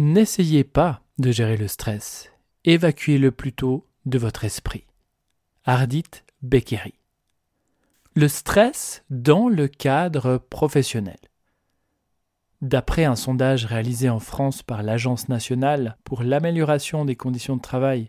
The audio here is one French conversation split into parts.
N'essayez pas de gérer le stress. Évacuez-le plutôt de votre esprit. Ardit Beccari. Le stress dans le cadre professionnel. D'après un sondage réalisé en France par l'Agence nationale pour l'amélioration des conditions de travail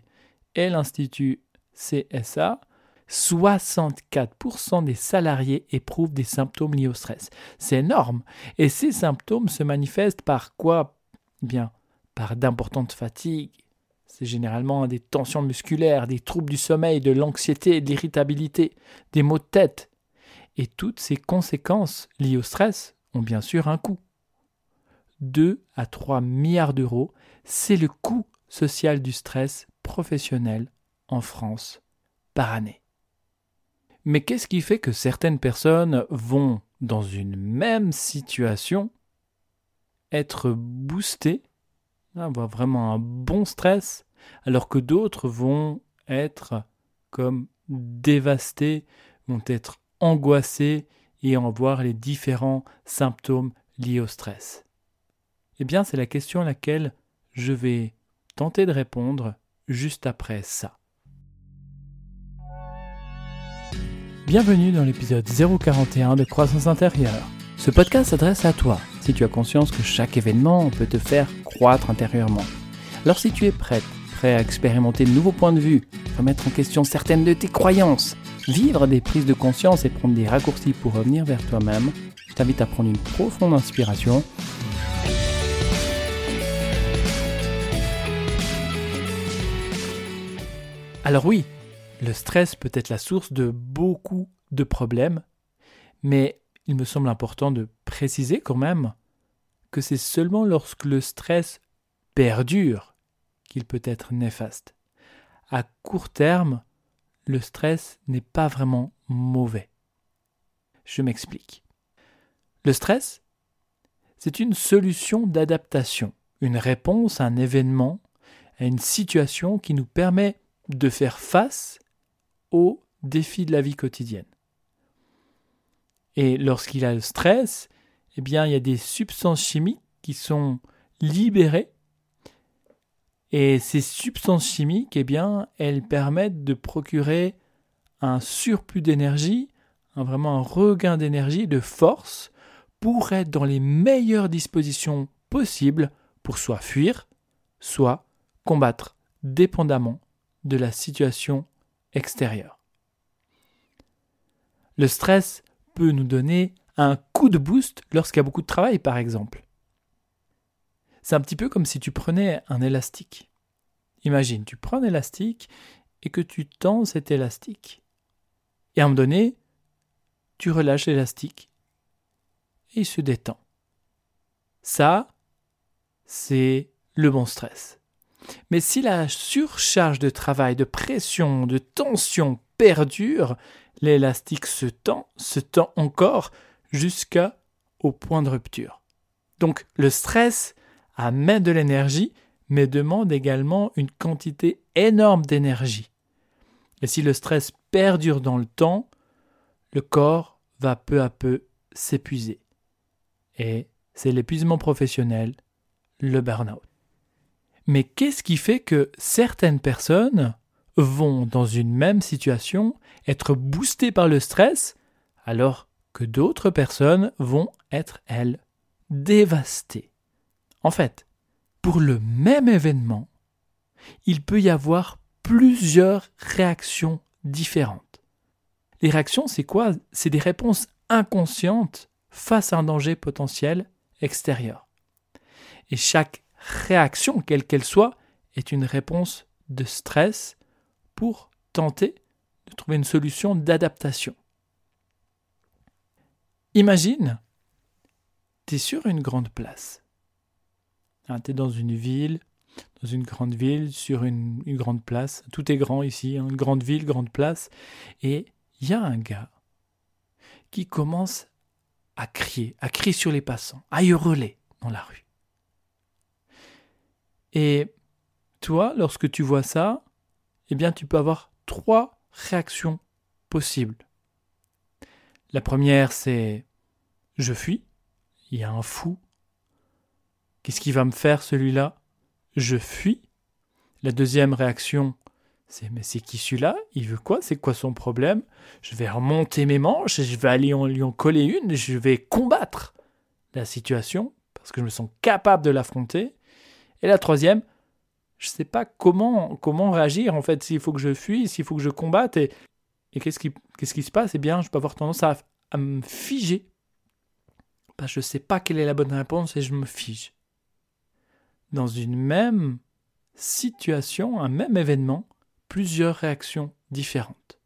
et l'Institut CSA, 64% des salariés éprouvent des symptômes liés au stress. C'est énorme. Et ces symptômes se manifestent par quoi? Bien, par d'importantes fatigues. C'est généralement des tensions musculaires, des troubles du sommeil, de l'anxiété, de l'irritabilité, des maux de tête. Et toutes ces conséquences liées au stress ont bien sûr un coût. 2 à 3 milliards d'euros, c'est le coût social du stress professionnel en France par année. Mais qu'est-ce qui fait que certaines personnes vont, dans une même situation, être boostées, avoir vraiment un bon stress, alors que d'autres vont être comme dévastées, vont être angoissées et en voir les différents symptômes liés au stress Eh bien, c'est la question à laquelle je vais tenter de répondre juste après ça. Bienvenue dans l'épisode 041 de Croissance intérieure. Ce podcast s'adresse à toi si tu as conscience que chaque événement peut te faire croître intérieurement. Alors si tu es prête, prêt à expérimenter de nouveaux points de vue, remettre en question certaines de tes croyances, vivre des prises de conscience et prendre des raccourcis pour revenir vers toi-même, je t'invite à prendre une profonde inspiration Alors oui, le stress peut être la source de beaucoup de problèmes, mais il me semble important de préciser quand même que c'est seulement lorsque le stress perdure qu'il peut être néfaste. À court terme, le stress n'est pas vraiment mauvais. Je m'explique. Le stress, c'est une solution d'adaptation, une réponse à un événement, à une situation qui nous permet de faire face aux défis de la vie quotidienne. Et lorsqu'il a le stress, eh bien, il y a des substances chimiques qui sont libérées. Et ces substances chimiques, eh bien, elles permettent de procurer un surplus d'énergie, vraiment un regain d'énergie, de force, pour être dans les meilleures dispositions possibles pour soit fuir, soit combattre, dépendamment de la situation extérieure. Le stress peut nous donner un coup de boost lorsqu'il y a beaucoup de travail, par exemple. C'est un petit peu comme si tu prenais un élastique. Imagine, tu prends un élastique et que tu tends cet élastique. Et à un moment donné, tu relâches l'élastique et il se détend. Ça, c'est le bon stress. Mais si la surcharge de travail, de pression, de tension perdure, l'élastique se tend, se tend encore jusqu'au point de rupture. Donc le stress amène de l'énergie, mais demande également une quantité énorme d'énergie. Et si le stress perdure dans le temps, le corps va peu à peu s'épuiser. Et c'est l'épuisement professionnel, le burn-out. Mais qu'est-ce qui fait que certaines personnes vont, dans une même situation, être boostées par le stress, alors que d'autres personnes vont être, elles, dévastées En fait, pour le même événement, il peut y avoir plusieurs réactions différentes. Les réactions, c'est quoi? C'est des réponses inconscientes face à un danger potentiel extérieur. Et chaque réaction, quelle qu'elle soit, est une réponse de stress pour tenter de trouver une solution d'adaptation. Imagine, tu es sur une grande place. Hein, tu es dans une ville, dans une grande ville, sur une, grande place. Tout est grand ici, hein, une grande ville, grande place. Et il y a un gars qui commence à crier, à crier sur les passants, à hurler dans la rue. Et toi, lorsque tu vois ça, eh bien, tu peux avoir trois réactions possibles. La première, c'est je fuis. Il y a un fou. Qu'est-ce qu'il va me faire celui-là? Je fuis. La deuxième réaction, c'est mais c'est qui celui-là? Il veut quoi? C'est quoi son problème? Je vais remonter mes manches, je vais aller en lui en coller une, je vais combattre la situation parce que je me sens capable de l'affronter. Et la troisième, je ne sais pas comment, comment réagir en fait, s'il faut que je fuis, s'il faut que je combatte. Et, et qu'est-ce qui, qu'est-ce qui se passe? Eh bien, je peux avoir tendance à, à me figer. Parce que je ne sais pas quelle est la bonne réponse et je me fige. Dans une même situation, un même événement, plusieurs réactions différentes.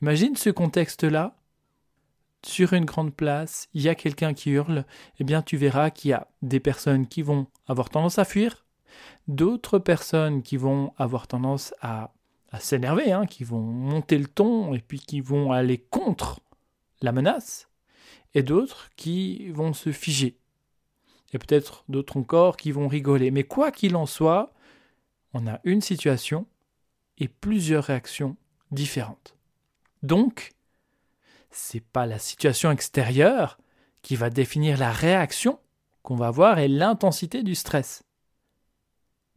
Imagine ce contexte-là. Sur une grande place, il y a quelqu'un qui hurle, eh bien tu verras qu'il y a des personnes qui vont avoir tendance à fuir, d'autres personnes qui vont avoir tendance à, s'énerver, hein, qui vont monter le ton et puis qui vont aller contre la menace, et d'autres qui vont se figer. Et peut-être d'autres encore qui vont rigoler. Mais quoi qu'il en soit, on a une situation et plusieurs réactions différentes. Donc, c'est pas la situation extérieure qui va définir la réaction qu'on va avoir et l'intensité du stress.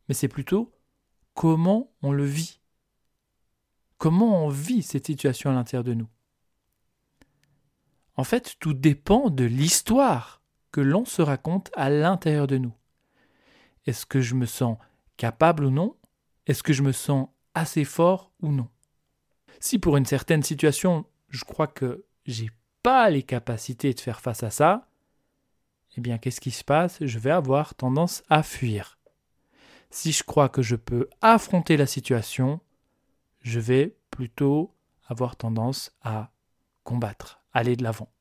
Mais c'est plutôt comment on le vit. Comment on vit cette situation à l'intérieur de nous. En fait, tout dépend de l'histoire que l'on se raconte à l'intérieur de nous. Est-ce que je me sens capable ou non? Est-ce que je me sens assez fort ou non? Si pour une certaine situation, je crois que j'ai pas les capacités de faire face à ça, eh bien qu'est-ce qui se passe? Je vais avoir tendance à fuir. Si je crois que je peux affronter la situation, je vais plutôt avoir tendance à combattre, aller de l'avant.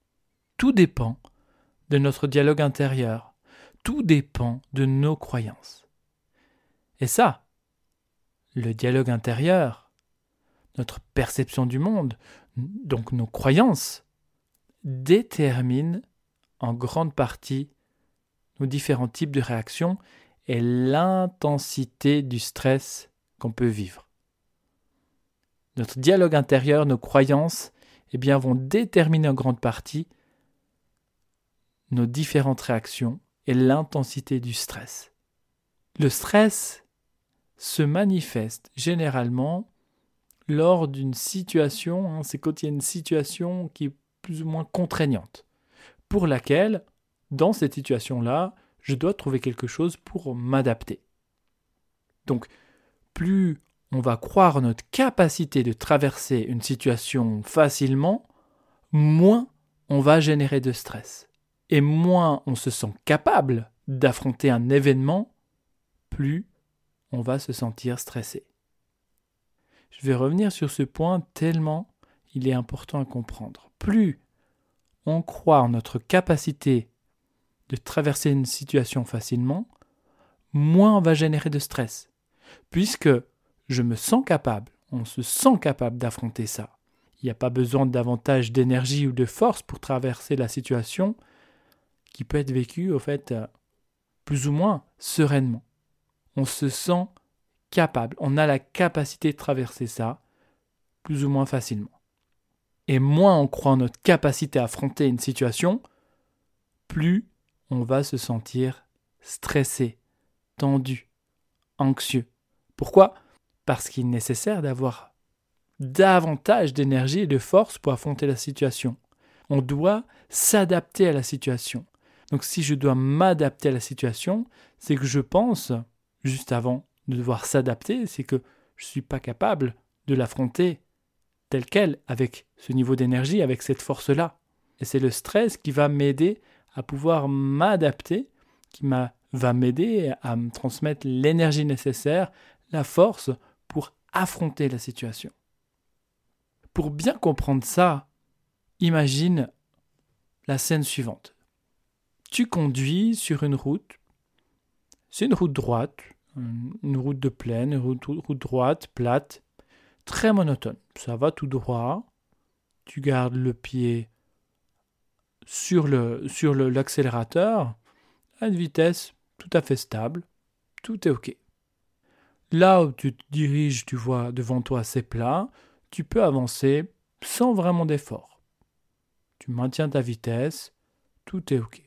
Tout dépend de notre dialogue intérieur, tout dépend de nos croyances. Et ça, le dialogue intérieur, notre perception du monde, donc nos croyances, déterminent en grande partie nos différents types de réactions et l'intensité du stress qu'on peut vivre. Notre dialogue intérieur, nos croyances, eh bien, vont déterminer en grande partie nos différentes réactions et l'intensité du stress. Le stress se manifeste généralement lors d'une situation, hein, c'est quand il y a une situation qui est plus ou moins contraignante, pour laquelle, dans cette situation-là, je dois trouver quelque chose pour m'adapter. Donc, plus on va croire notre capacité de traverser une situation facilement, moins on va générer de stress. Et moins on se sent capable d'affronter un événement, plus on va se sentir stressé. Je vais revenir sur ce point tellement il est important à comprendre. Plus on croit en notre capacité de traverser une situation facilement, moins on va générer de stress. Puisque je me sens capable, on se sent capable d'affronter ça. Il n'y a pas besoin davantage d'énergie ou de force pour traverser la situation qui peut être vécue, au fait, euh, plus ou moins sereinement on se sent capable, on a la capacité de traverser ça plus ou moins facilement. Et moins on croit en notre capacité à affronter une situation, plus on va se sentir stressé, tendu, anxieux. Pourquoi? Parce qu'il est nécessaire d'avoir davantage d'énergie et de force pour affronter la situation. On doit s'adapter à la situation. Donc si je dois m'adapter à la situation, c'est que je pense juste avant de devoir s'adapter, c'est que je ne suis pas capable de l'affronter tel quel, avec ce niveau d'énergie, avec cette force-là. Et c'est le stress qui va m'aider à pouvoir m'adapter, qui va m'aider à me transmettre l'énergie nécessaire, la force pour affronter la situation. Pour bien comprendre ça, imagine la scène suivante. Tu conduis sur une route, c'est une route droite, une route de plaine, une route, droite, plate, très monotone. Ça va tout droit. Tu gardes le pied sur l'accélérateur à une vitesse tout à fait stable. Tout est OK. Là où tu te diriges, tu vois devant toi c'est plat, tu peux avancer sans vraiment d'effort. Tu maintiens ta vitesse, tout est OK.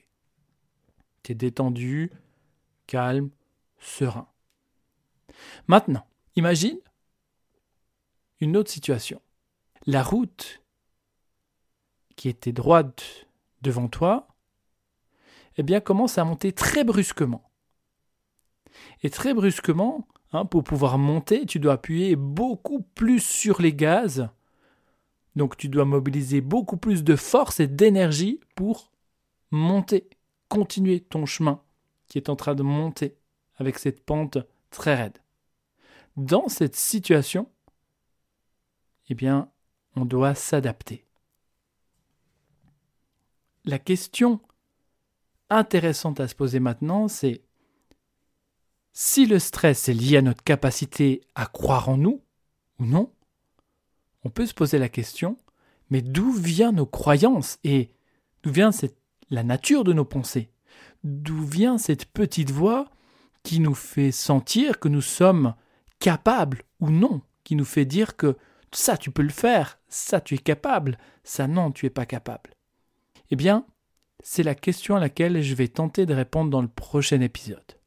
Tu es détendu, calme, serein. Maintenant, imagine une autre situation. La route qui était droite devant toi, eh bien, commence à monter très brusquement. Et très brusquement, hein, pour pouvoir monter, tu dois appuyer beaucoup plus sur les gaz. Donc tu dois mobiliser beaucoup plus de force et d'énergie pour monter, continuer ton chemin qui est en train de monter avec cette pente très raide. Dans cette situation, eh bien, on doit s'adapter. La question intéressante à se poser maintenant, c'est si le stress est lié à notre capacité à croire en nous ou non, on peut se poser la question, mais d'où viennent nos croyances et d'où vient la nature de nos pensées? D'où vient cette petite voix qui nous fait sentir que nous sommes capables ou non, qui nous fait dire que ça tu peux le faire, ça tu es capable, ça non tu es pas capable? Eh bien, c'est la question à laquelle je vais tenter de répondre dans le prochain épisode.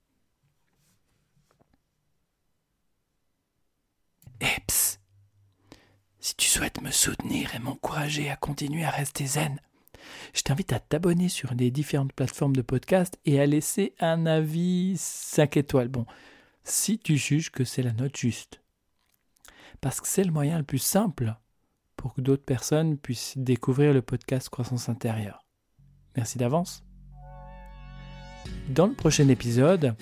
Eps, si tu souhaites me soutenir et m'encourager à continuer à rester zen, je t'invite à t'abonner sur les différentes plateformes de podcast et à laisser un avis 5 étoiles. Bon, si tu juges que c'est la note juste. Parce que c'est le moyen le plus simple pour que d'autres personnes puissent découvrir le podcast Croissance intérieure. Merci d'avance. Dans le prochain épisode,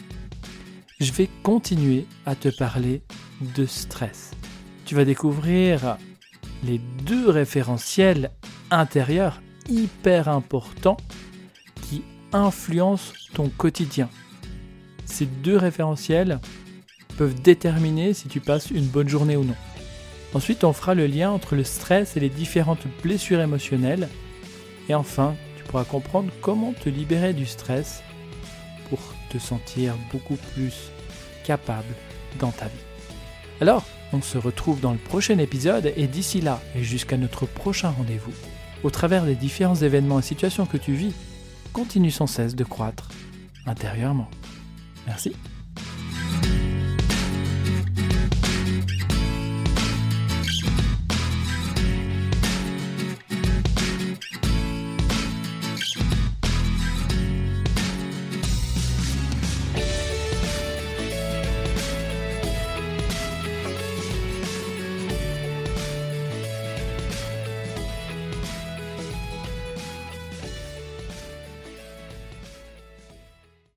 je vais continuer à te parler de stress. Tu vas découvrir les deux référentiels intérieurs hyper importants qui influencent ton quotidien. Ces deux référentiels peuvent déterminer si tu passes une bonne journée ou non. Ensuite, on fera le lien entre le stress et les différentes blessures émotionnelles. Et enfin, tu pourras comprendre comment te libérer du stress pour te sentir beaucoup plus capable dans ta vie. Alors, on se retrouve dans le prochain épisode et d'ici là et jusqu'à notre prochain rendez-vous, au travers des différents événements et situations que tu vis, continue sans cesse de croître intérieurement. Merci.